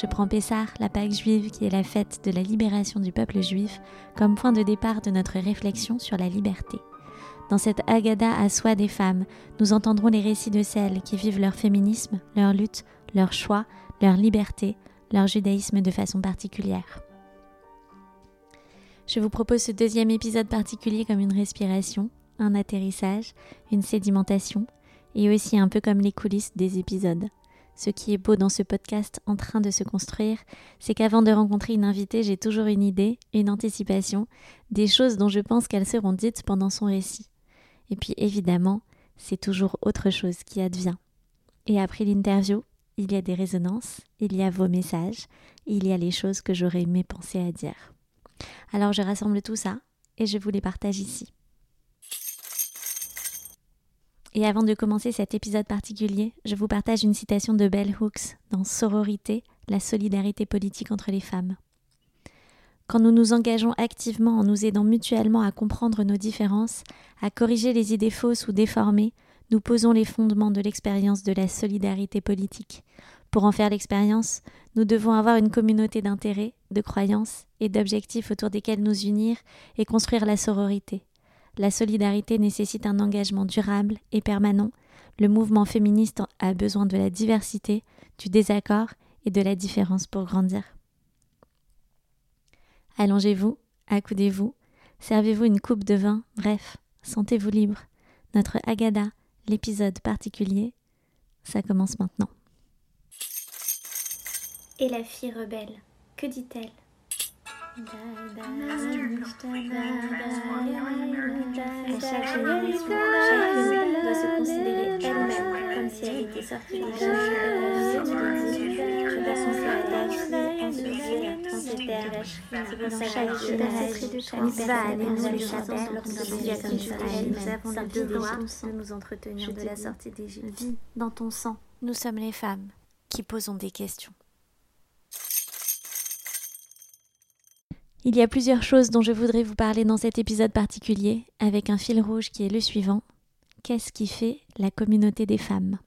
Je prends Pessah, la Pâque juive, qui est la fête de la libération du peuple juif, comme point de départ de notre réflexion sur la liberté. Dans cette Agada à soi des femmes, nous entendrons les récits de celles qui vivent leur féminisme, leur lutte, leur choix, leur liberté, leur judaïsme de façon particulière. Je vous propose ce deuxième épisode particulier comme une respiration, un atterrissage, une sédimentation, et aussi un peu comme les coulisses des épisodes. Ce qui est beau dans ce podcast en train de se construire, c'est qu'avant de rencontrer une invitée, j'ai toujours une idée, une anticipation, des choses dont je pense qu'elles seront dites pendant son récit. Et puis évidemment, c'est toujours autre chose qui advient. Et après l'interview, il y a des résonances, il y a vos messages, il y a les choses que j'aurais aimé penser à dire. Alors je rassemble tout ça et je vous les partage ici. Et avant de commencer cet épisode particulier, je vous partage une citation de Bell Hooks dans Sororité, la solidarité politique entre les femmes. Quand nous nous engageons activement en nous aidant mutuellement à comprendre nos différences, à corriger les idées fausses ou déformées, nous posons les fondements de l'expérience de la solidarité politique. Pour en faire l'expérience, nous devons avoir une communauté d'intérêts, de croyances et d'objectifs autour desquels nous unir et construire la sororité. La solidarité nécessite un engagement durable et permanent. Le mouvement féministe a besoin de la diversité, du désaccord et de la différence pour grandir. Allongez-vous, accoudez-vous, servez-vous une coupe de vin, bref, sentez-vous libre. Notre Agada, l'épisode particulier, ça commence maintenant. Et la fille rebelle, que dit-elle? À chaque génération, chacune doit se considérer elle-même comme si elle était sortie des gens. Je dois penser à ta vie, en ce lieu, en ces terres. C'est pour ça que chaque génération va aller nous lorsque avons le devoir de nous entretenir de la sortie d'Égypte. Vis dans ton sang. Nous sommes les femmes qui posons des questions. Il y a plusieurs choses dont je voudrais vous parler dans cet épisode particulier, avec un fil rouge qui est le suivant. Qu'est-ce qui fait la communauté des femmes?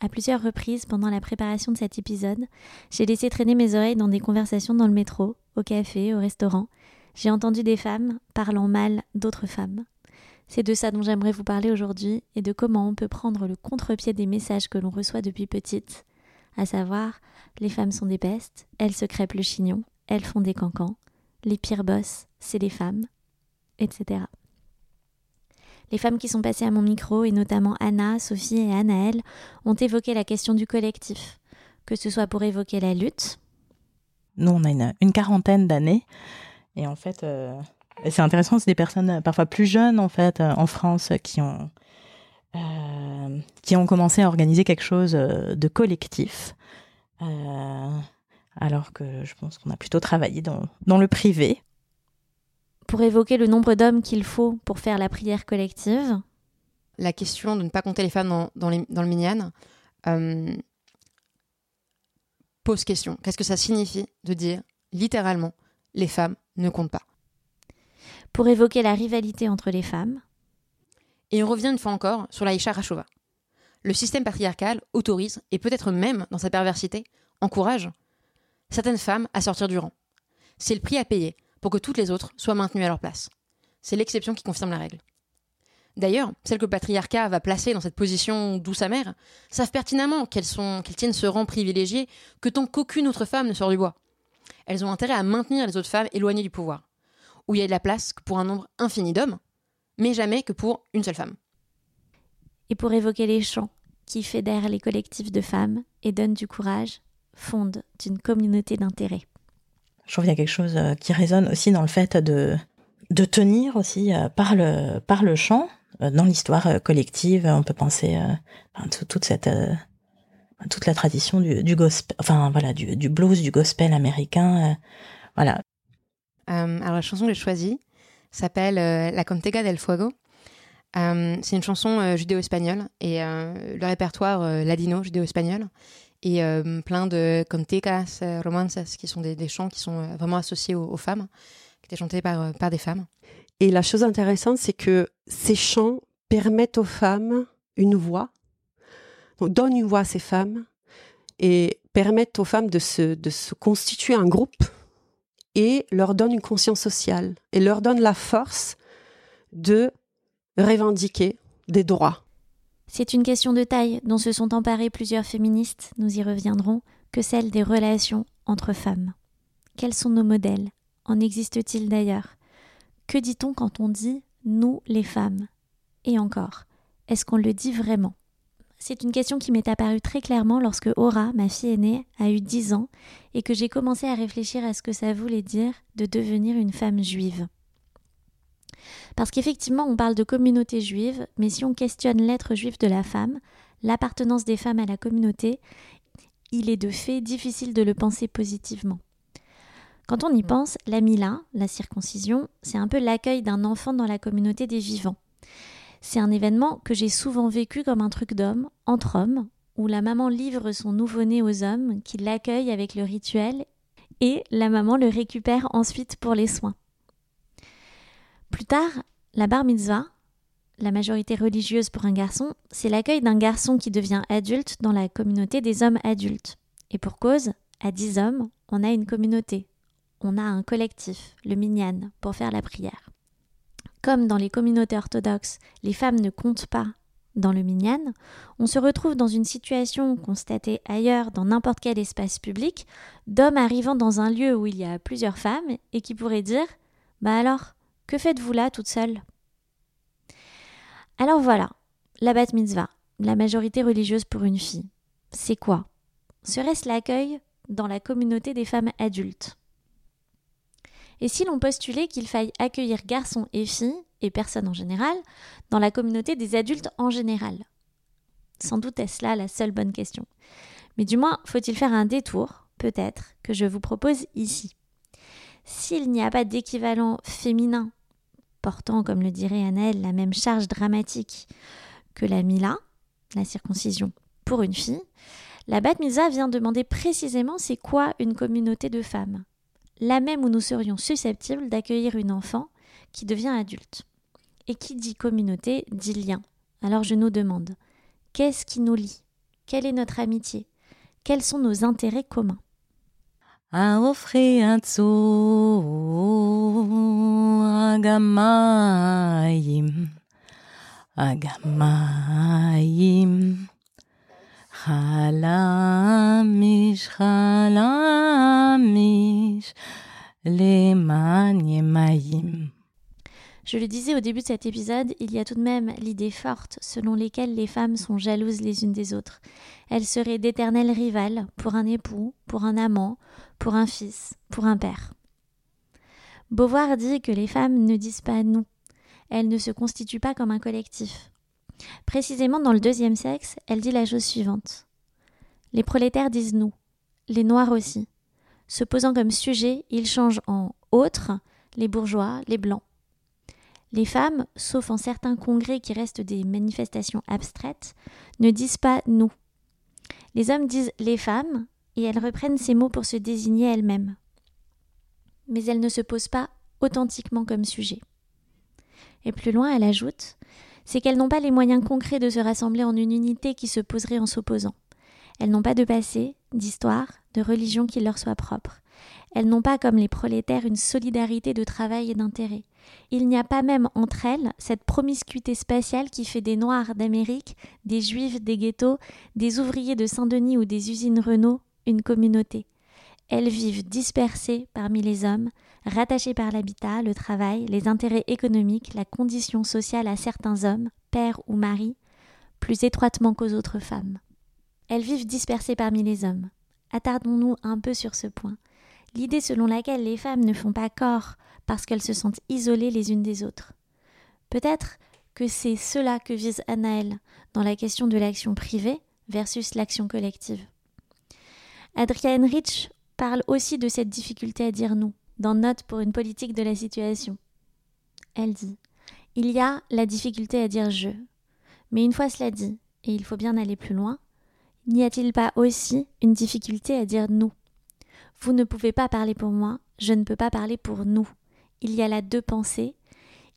À plusieurs reprises pendant la préparation de cet épisode, j'ai laissé traîner mes oreilles dans des conversations dans le métro, au café, au restaurant. J'ai entendu des femmes parlant mal d'autres femmes. C'est de ça dont j'aimerais vous parler aujourd'hui et de comment on peut prendre le contre-pied des messages que l'on reçoit depuis petite, à savoir les femmes sont des pestes, elles se crêpent le chignon, elles font des cancans, les pires boss, c'est les femmes, etc. Les femmes qui sont passées à mon micro, et notamment Anna, Sophie et Anaëlle, ont évoqué la question du collectif, que ce soit pour évoquer la lutte. Nous, on a une, quarantaine d'années, et en fait, euh, c'est intéressant, c'est des personnes euh, parfois plus jeunes, en fait, euh, en France, qui ont commencé à organiser quelque chose de collectif alors que je pense qu'on a plutôt travaillé dans, dans le privé. Pour évoquer le nombre d'hommes qu'il faut pour faire la prière collective. La question de ne pas compter les femmes dans, dans, les, dans le minyan euh, pose question. Qu'est-ce que ça signifie de dire littéralement les femmes ne comptent pas? Pour évoquer la rivalité entre les femmes. Et on revient une fois encore sur la Isha Rashova. Le système patriarcal autorise, et peut-être même dans sa perversité, encourage certaines femmes à sortir du rang. C'est le prix à payer pour que toutes les autres soient maintenues à leur place. C'est l'exception qui confirme la règle. D'ailleurs, celles que le patriarcat va placer dans cette position douce amère savent pertinemment qu'elles qu'elles tiennent ce rang privilégié que tant qu'aucune autre femme ne sort du bois. Elles ont intérêt à maintenir les autres femmes éloignées du pouvoir, où il y a de la place que pour un nombre infini d'hommes, mais jamais que pour une seule femme. Et pour évoquer les chants qui fédèrent les collectifs de femmes et donnent du courage fonde d'une communauté d'intérêt. Je trouve qu'il y a quelque chose euh, qui résonne aussi dans le fait de, de tenir aussi euh, par le, par le chant. Euh, dans l'histoire collective, on peut penser à toute cette toute la tradition du, du gospel, enfin voilà, du, du, blues, du gospel américain, Voilà. alors la chanson que j'ai choisie s'appelle La Cantega del Fuego. c'est une chanson judéo-espagnole et le répertoire ladino judéo-espagnol et plein de cantegas, romances qui sont des, chants qui sont vraiment associés aux, femmes, qui étaient chantés par, par des femmes. Et la chose intéressante, c'est que ces chants permettent aux femmes une voix, donnent une voix à ces femmes et permettent aux femmes de se, de se constituer un groupe et leur donnent une conscience sociale et leur donnent la force de revendiquer des droits. C'est une question de taille dont se sont emparées plusieurs féministes, nous y reviendrons, que celle des relations entre femmes. Quels sont nos modèles? En existe-t-il d'ailleurs? Que dit-on quand on dit nous les femmes Et encore, est-ce qu'on le dit vraiment? C'est une question qui m'est apparue très clairement lorsque Aura, ma fille aînée, a eu 10 ans et que j'ai commencé à réfléchir à ce que ça voulait dire de devenir une femme juive. Parce qu'effectivement, on parle de communauté juive, mais si on questionne l'être juif de la femme, l'appartenance des femmes à la communauté, il est de fait difficile de le penser positivement. Quand on y pense, la Mila, la circoncision, c'est un peu l'accueil d'un enfant dans la communauté des vivants. C'est un événement que j'ai souvent vécu comme un truc d'homme, entre hommes, où la maman livre son nouveau-né aux hommes qui l'accueillent avec le rituel et la maman le récupère ensuite pour les soins. Plus tard, la bar mitzvah, la majorité religieuse pour un garçon, c'est l'accueil d'un garçon qui devient adulte dans la communauté des hommes adultes. Et pour cause, à dix hommes, on a une communauté. On a un collectif, le minyan, pour faire la prière. Comme dans les communautés orthodoxes, les femmes ne comptent pas dans le minyan, on se retrouve dans une situation constatée ailleurs dans n'importe quel espace public, d'hommes arrivant dans un lieu où il y a plusieurs femmes et qui pourraient dire Bah alors, que faites-vous là toute seule? Alors voilà, la bat mitzvah, la majorité religieuse pour une fille. C'est quoi? Serait-ce l'accueil dans la communauté des femmes adultes? Et si l'on postulait qu'il faille accueillir garçons et filles, et personnes en général, dans la communauté des adultes en général? Sans doute est-ce là la seule bonne question. Mais du moins, faut-il faire un détour, peut-être, que je vous propose ici. S'il n'y a pas d'équivalent féminin portant, comme le dirait Annelle, la même charge dramatique que la Mila, la circoncision, pour une fille, la Bat Misa vient demander précisément c'est quoi une communauté de femmes la même où nous serions susceptibles d'accueillir une enfant qui devient adulte. Et qui dit communauté dit lien. Alors je nous demande, qu'est-ce qui nous lie? Quelle est notre amitié? Quels sont nos intérêts communs? ההופכי עצור, הגמיים, הגמיים. חלמיש, חלמיש, למען ימיים. Je le disais au début de cet épisode, il y a tout de même l'idée forte selon laquelle les femmes sont jalouses les unes des autres. Elles seraient d'éternelles rivales pour un époux, pour un amant, pour un fils, pour un père. Beauvoir dit que les femmes ne disent pas nous. Elles ne se constituent pas comme un collectif. Précisément dans le deuxième sexe, elle dit la chose suivante. Les prolétaires disent nous, les noirs aussi. Se posant comme sujet, ils changent en autres les bourgeois, les blancs. Les femmes, sauf en certains congrès qui restent des manifestations abstraites, ne disent pas nous. Les hommes disent les femmes, et elles reprennent ces mots pour se désigner elles-mêmes. Mais elles ne se posent pas authentiquement comme sujet. Et plus loin, elle ajoute c'est qu'elles n'ont pas les moyens concrets de se rassembler en une unité qui se poserait en s'opposant. Elles n'ont pas de passé, d'histoire, de religion qui leur soit propre. Elles n'ont pas, comme les prolétaires, une solidarité de travail et d'intérêt. Il n'y a pas même entre elles cette promiscuité spatiale qui fait des Noirs d'Amérique, des Juifs des ghettos, des ouvriers de Saint-Denis ou des usines Renault, une communauté. Elles vivent dispersées parmi les hommes, rattachées par l'habitat, le travail, les intérêts économiques, la condition sociale à certains hommes, pères ou maris, plus étroitement qu'aux autres femmes. Elles vivent dispersées parmi les hommes. Attardons-nous un peu sur ce point. L'idée selon laquelle les femmes ne font pas corps parce qu'elles se sentent isolées les unes des autres. Peut-être que c'est cela que vise Anaël dans la question de l'action privée versus l'action collective. Adrienne Rich parle aussi de cette difficulté à dire nous. dans Note pour une politique de la situation. Elle dit Il y a la difficulté à dire je. Mais une fois cela dit, et il faut bien aller plus loin, n'y a-t-il pas aussi une difficulté à dire nous? Vous ne pouvez pas parler pour moi, je ne peux pas parler pour nous. Il y a là deux pensées.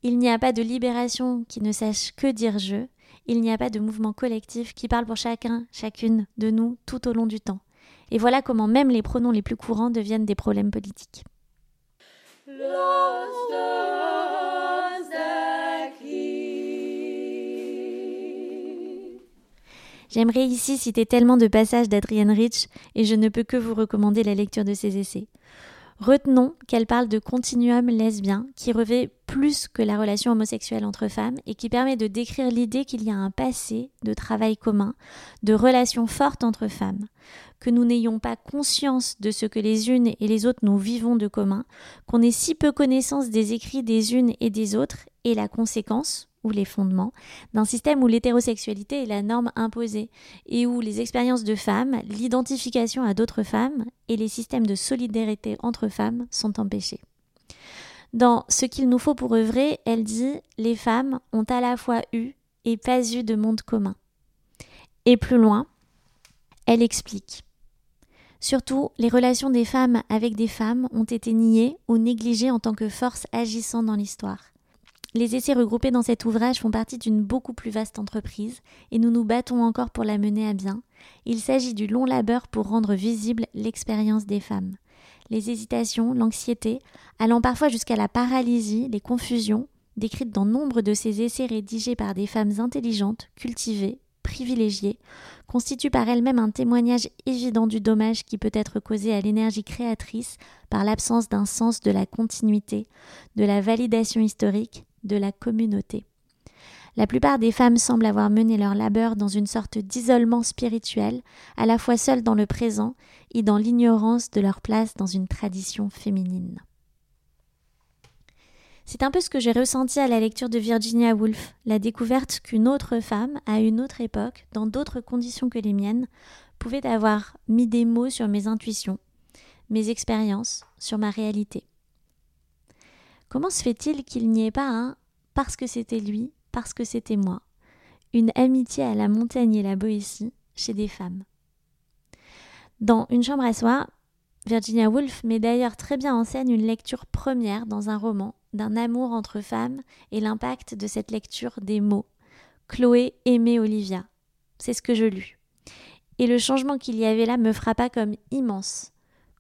Il n'y a pas de libération qui ne sache que dire je. Il n'y a pas de mouvement collectif qui parle pour chacun, chacune de nous tout au long du temps. Et voilà comment même les pronoms les plus courants deviennent des problèmes politiques. J'aimerais ici citer tellement de passages d'Adrienne Rich et je ne peux que vous recommander la lecture de ses essais. Retenons qu'elle parle de continuum lesbien qui revêt plus que la relation homosexuelle entre femmes et qui permet de décrire l'idée qu'il y a un passé de travail commun, de relations fortes entre femmes, que nous n'ayons pas conscience de ce que les unes et les autres nous vivons de commun, qu'on ait si peu connaissance des écrits des unes et des autres et la conséquence, ou les fondements d'un système où l'hétérosexualité est la norme imposée et où les expériences de femmes, l'identification à d'autres femmes et les systèmes de solidarité entre femmes sont empêchés. Dans Ce qu'il nous faut pour œuvrer, elle dit Les femmes ont à la fois eu et pas eu de monde commun. Et plus loin, elle explique Surtout, les relations des femmes avec des femmes ont été niées ou négligées en tant que force agissant dans l'histoire. Les essais regroupés dans cet ouvrage font partie d'une beaucoup plus vaste entreprise et nous nous battons encore pour la mener à bien. Il s'agit du long labeur pour rendre visible l'expérience des femmes. Les hésitations, l'anxiété, allant parfois jusqu'à la paralysie, les confusions, décrites dans nombre de ces essais rédigés par des femmes intelligentes, cultivées, privilégiées, constituent par elles-mêmes un témoignage évident du dommage qui peut être causé à l'énergie créatrice par l'absence d'un sens de la continuité, de la validation historique, de la communauté. La plupart des femmes semblent avoir mené leur labeur dans une sorte d'isolement spirituel, à la fois seules dans le présent et dans l'ignorance de leur place dans une tradition féminine. C'est un peu ce que j'ai ressenti à la lecture de Virginia Woolf, la découverte qu'une autre femme, à une autre époque, dans d'autres conditions que les miennes, pouvait avoir mis des mots sur mes intuitions, mes expériences, sur ma réalité. Comment se fait-il qu'il n'y ait pas un parce que c'était lui, parce que c'était moi, une amitié à la montagne et la Boétie chez des femmes Dans Une chambre à soi, Virginia Woolf met d'ailleurs très bien en scène une lecture première dans un roman d'un amour entre femmes et l'impact de cette lecture des mots. Chloé aimait Olivia. C'est ce que je lus. Et le changement qu'il y avait là me frappa comme immense.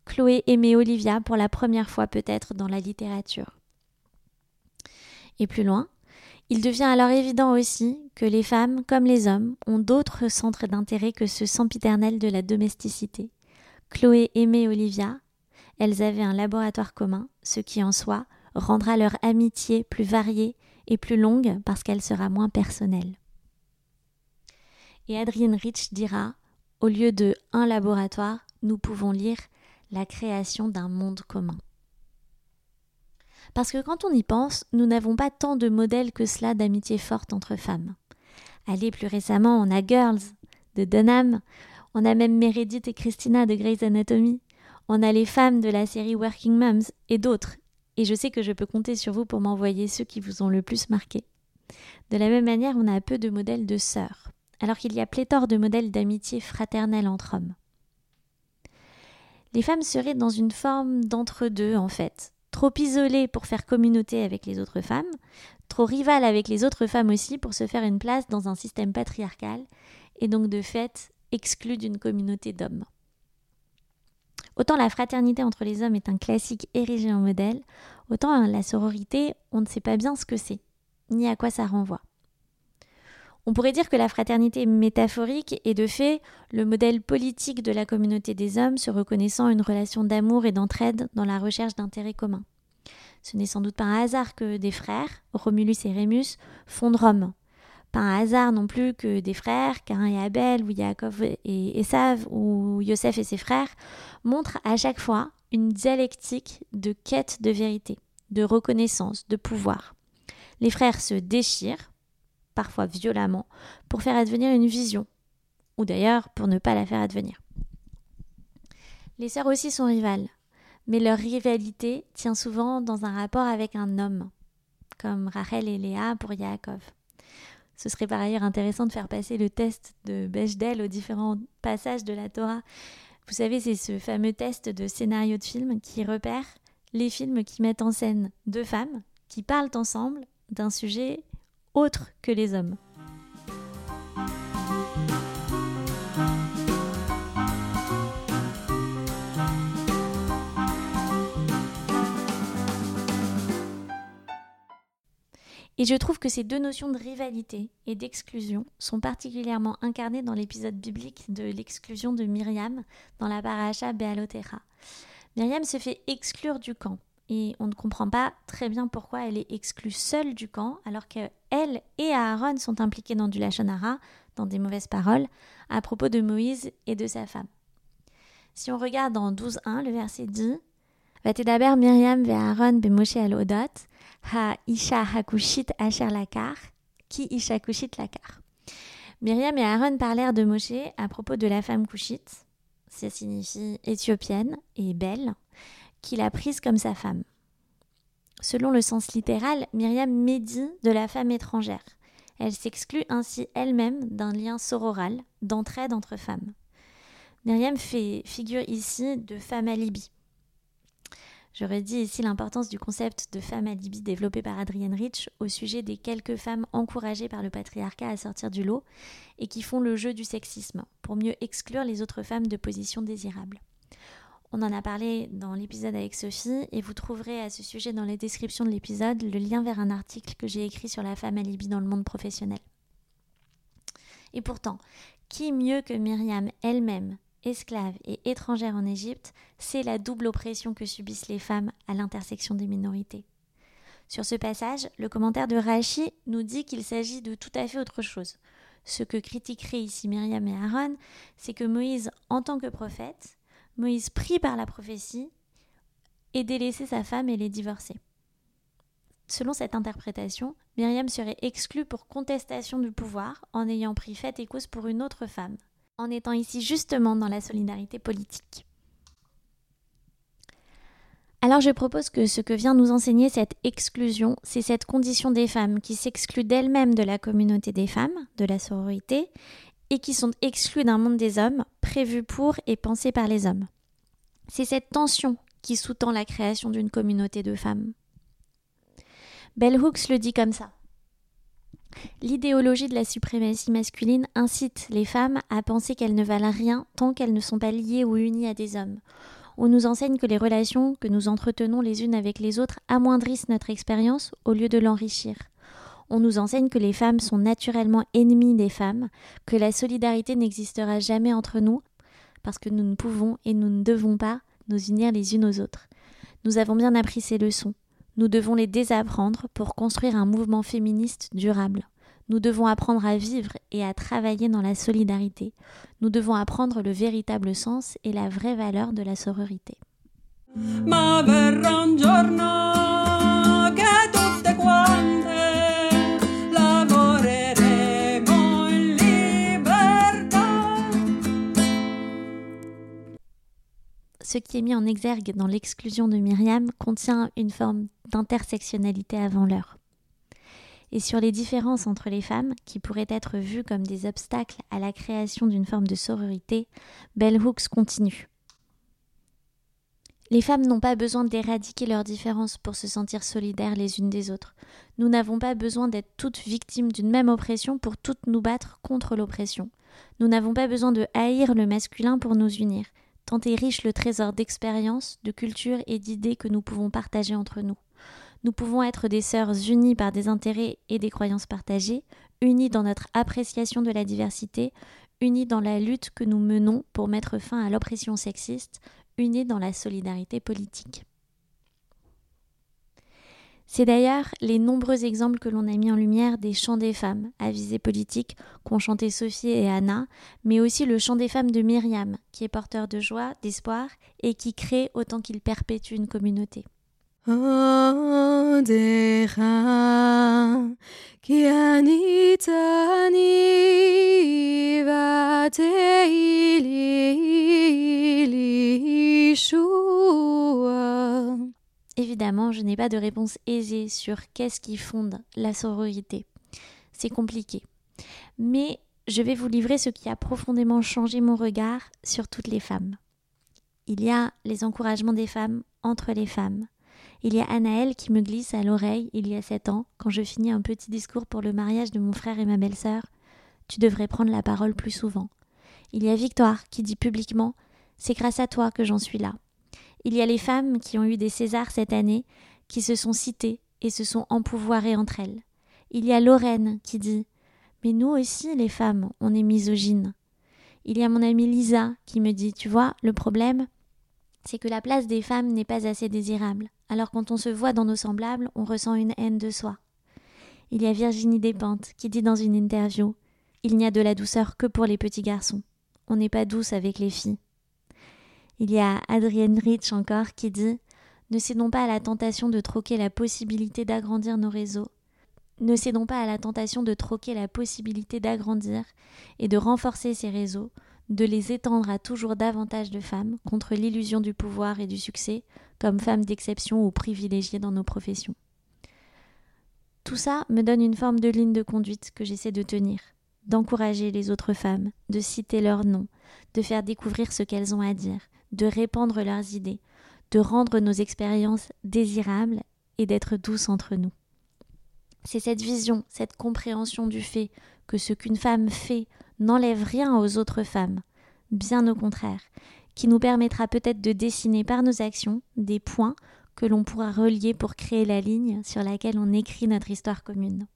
Chloé aimait Olivia pour la première fois peut-être dans la littérature. Et plus loin, il devient alors évident aussi que les femmes, comme les hommes, ont d'autres centres d'intérêt que ce sempiternel de la domesticité. Chloé aimait Olivia, elles avaient un laboratoire commun, ce qui en soi rendra leur amitié plus variée et plus longue parce qu'elle sera moins personnelle. Et Adrienne Rich dira Au lieu de un laboratoire, nous pouvons lire la création d'un monde commun. Parce que quand on y pense, nous n'avons pas tant de modèles que cela d'amitié forte entre femmes. Allez, plus récemment, on a Girls de Dunham, on a même Meredith et Christina de Grey's Anatomy, on a les femmes de la série Working Moms et d'autres. Et je sais que je peux compter sur vous pour m'envoyer ceux qui vous ont le plus marqué. De la même manière, on a peu de modèles de sœurs, alors qu'il y a pléthore de modèles d'amitié fraternelle entre hommes. Les femmes seraient dans une forme d'entre-deux, en fait, trop isolée pour faire communauté avec les autres femmes, trop rivale avec les autres femmes aussi pour se faire une place dans un système patriarcal, et donc de fait exclue d'une communauté d'hommes. Autant la fraternité entre les hommes est un classique érigé en modèle, autant la sororité, on ne sait pas bien ce que c'est, ni à quoi ça renvoie. On pourrait dire que la fraternité métaphorique est de fait le modèle politique de la communauté des hommes se reconnaissant une relation d'amour et d'entraide dans la recherche d'intérêts communs. Ce n'est sans doute pas un hasard que des frères, Romulus et Rémus, fondent Rome. Pas un hasard non plus que des frères, Cain et Abel, ou Yaakov et Esav, ou Yosef et ses frères, montrent à chaque fois une dialectique de quête de vérité, de reconnaissance, de pouvoir. Les frères se déchirent, parfois violemment, pour faire advenir une vision, ou d'ailleurs pour ne pas la faire advenir. Les sœurs aussi sont rivales, mais leur rivalité tient souvent dans un rapport avec un homme, comme Rachel et Léa pour Yaakov. Ce serait par ailleurs intéressant de faire passer le test de Bechdel aux différents passages de la Torah. Vous savez, c'est ce fameux test de scénario de film qui repère les films qui mettent en scène deux femmes qui parlent ensemble d'un sujet autre que les hommes. Et je trouve que ces deux notions de rivalité et d'exclusion sont particulièrement incarnées dans l'épisode biblique de l'exclusion de Myriam dans la paracha Bealotera. Myriam se fait exclure du camp et on ne comprend pas très bien pourquoi elle est exclue seule du camp alors qu'elle et Aaron sont impliqués dans du lachonara, dans des mauvaises paroles, à propos de Moïse et de sa femme. Si on regarde en 12.1, le verset dit d'abord Myriam ve Aaron be al ha isha hakushit asher lakar, qui isha kushit lakar? Myriam et Aaron parlèrent de Moshe à propos de la femme kushite, ça signifie éthiopienne et belle, qu'il a prise comme sa femme. Selon le sens littéral, Myriam médit de la femme étrangère. Elle s'exclut ainsi elle-même d'un lien sororal, d'entraide entre femmes. Myriam fait figure ici de femme alibi. J'aurais dit ici l'importance du concept de femme alibi développé par Adrienne Rich au sujet des quelques femmes encouragées par le patriarcat à sortir du lot et qui font le jeu du sexisme pour mieux exclure les autres femmes de positions désirables. On en a parlé dans l'épisode avec Sophie et vous trouverez à ce sujet dans les descriptions de l'épisode le lien vers un article que j'ai écrit sur la femme alibi dans le monde professionnel. Et pourtant, qui mieux que Myriam elle-même esclaves et étrangères en Égypte, c'est la double oppression que subissent les femmes à l'intersection des minorités? Sur ce passage, le commentaire de Rachi nous dit qu'il s'agit de tout à fait autre chose. Ce que critiqueraient ici Myriam et Aaron, c'est que Moïse, en tant que prophète, Moïse pris par la prophétie, ait délaissé sa femme et les divorcé. Selon cette interprétation, Myriam serait exclue pour contestation du pouvoir en ayant pris fait et cause pour une autre femme, en étant ici justement dans la solidarité politique. Alors je propose que ce que vient nous enseigner cette exclusion, c'est cette condition des femmes qui s'excluent d'elles-mêmes de la communauté des femmes, de la sororité, et qui sont exclues d'un monde des hommes, prévu pour et pensé par les hommes. C'est cette tension qui sous-tend la création d'une communauté de femmes. Bell Hooks le dit comme ça. L'idéologie de la suprématie masculine incite les femmes à penser qu'elles ne valent rien tant qu'elles ne sont pas liées ou unies à des hommes. On nous enseigne que les relations que nous entretenons les unes avec les autres amoindrissent notre expérience au lieu de l'enrichir. On nous enseigne que les femmes sont naturellement ennemies des femmes, que la solidarité n'existera jamais entre nous, parce que nous ne pouvons et nous ne devons pas nous unir les unes aux autres. Nous avons bien appris ces leçons. Nous devons les désapprendre pour construire un mouvement féministe durable. Nous devons apprendre à vivre et à travailler dans la solidarité. Nous devons apprendre le véritable sens et la vraie valeur de la sororité. Ce qui est mis en exergue dans l'exclusion de Myriam contient une forme d'intersectionnalité avant l'heure. Et sur les différences entre les femmes, qui pourraient être vues comme des obstacles à la création d'une forme de sororité, Bell Hooks continue. Les femmes n'ont pas besoin d'éradiquer leurs différences pour se sentir solidaires les unes des autres. Nous n'avons pas besoin d'être toutes victimes d'une même oppression pour toutes nous battre contre l'oppression. Nous n'avons pas besoin de haïr le masculin pour nous unir tant est riche le trésor d'expériences, de culture et d'idées que nous pouvons partager entre nous. Nous pouvons être des sœurs unies par des intérêts et des croyances partagées, unies dans notre appréciation de la diversité, unies dans la lutte que nous menons pour mettre fin à l'oppression sexiste, unies dans la solidarité politique. C'est d'ailleurs les nombreux exemples que l'on a mis en lumière des chants des femmes à visée politique qu'ont chanté Sophie et Anna, mais aussi le chant des femmes de Myriam, qui est porteur de joie, d'espoir et qui crée autant qu'il perpétue une communauté. Évidemment, je n'ai pas de réponse aisée sur qu'est-ce qui fonde la sororité. C'est compliqué. Mais je vais vous livrer ce qui a profondément changé mon regard sur toutes les femmes. Il y a les encouragements des femmes entre les femmes. Il y a Anaël qui me glisse à l'oreille il y a sept ans, quand je finis un petit discours pour le mariage de mon frère et ma belle-sœur. Tu devrais prendre la parole plus souvent. Il y a Victoire qui dit publiquement C'est grâce à toi que j'en suis là. Il y a les femmes qui ont eu des Césars cette année, qui se sont citées et se sont empouvoirées entre elles. Il y a Lorraine qui dit Mais nous aussi, les femmes, on est misogynes. Il y a mon amie Lisa qui me dit Tu vois, le problème, c'est que la place des femmes n'est pas assez désirable. Alors quand on se voit dans nos semblables, on ressent une haine de soi. Il y a Virginie Despentes qui dit dans une interview Il n'y a de la douceur que pour les petits garçons. On n'est pas douce avec les filles. Il y a Adrienne Rich encore qui dit Ne cédons pas à la tentation de troquer la possibilité d'agrandir nos réseaux. Ne cédons pas à la tentation de troquer la possibilité d'agrandir et de renforcer ces réseaux, de les étendre à toujours davantage de femmes contre l'illusion du pouvoir et du succès, comme femmes d'exception ou privilégiées dans nos professions. Tout ça me donne une forme de ligne de conduite que j'essaie de tenir, d'encourager les autres femmes, de citer leurs noms, de faire découvrir ce qu'elles ont à dire, de répandre leurs idées, de rendre nos expériences désirables et d'être douces entre nous. C'est cette vision, cette compréhension du fait que ce qu'une femme fait n'enlève rien aux autres femmes, bien au contraire, qui nous permettra peut-être de dessiner par nos actions des points que l'on pourra relier pour créer la ligne sur laquelle on écrit notre histoire commune.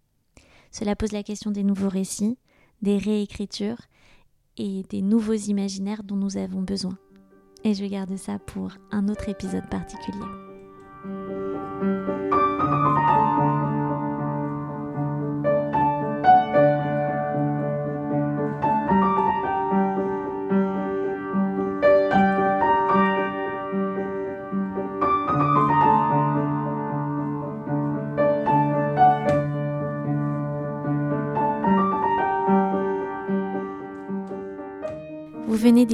Cela pose la question des nouveaux récits, des réécritures et des nouveaux imaginaires dont nous avons besoin et je garde ça pour un autre épisode particulier.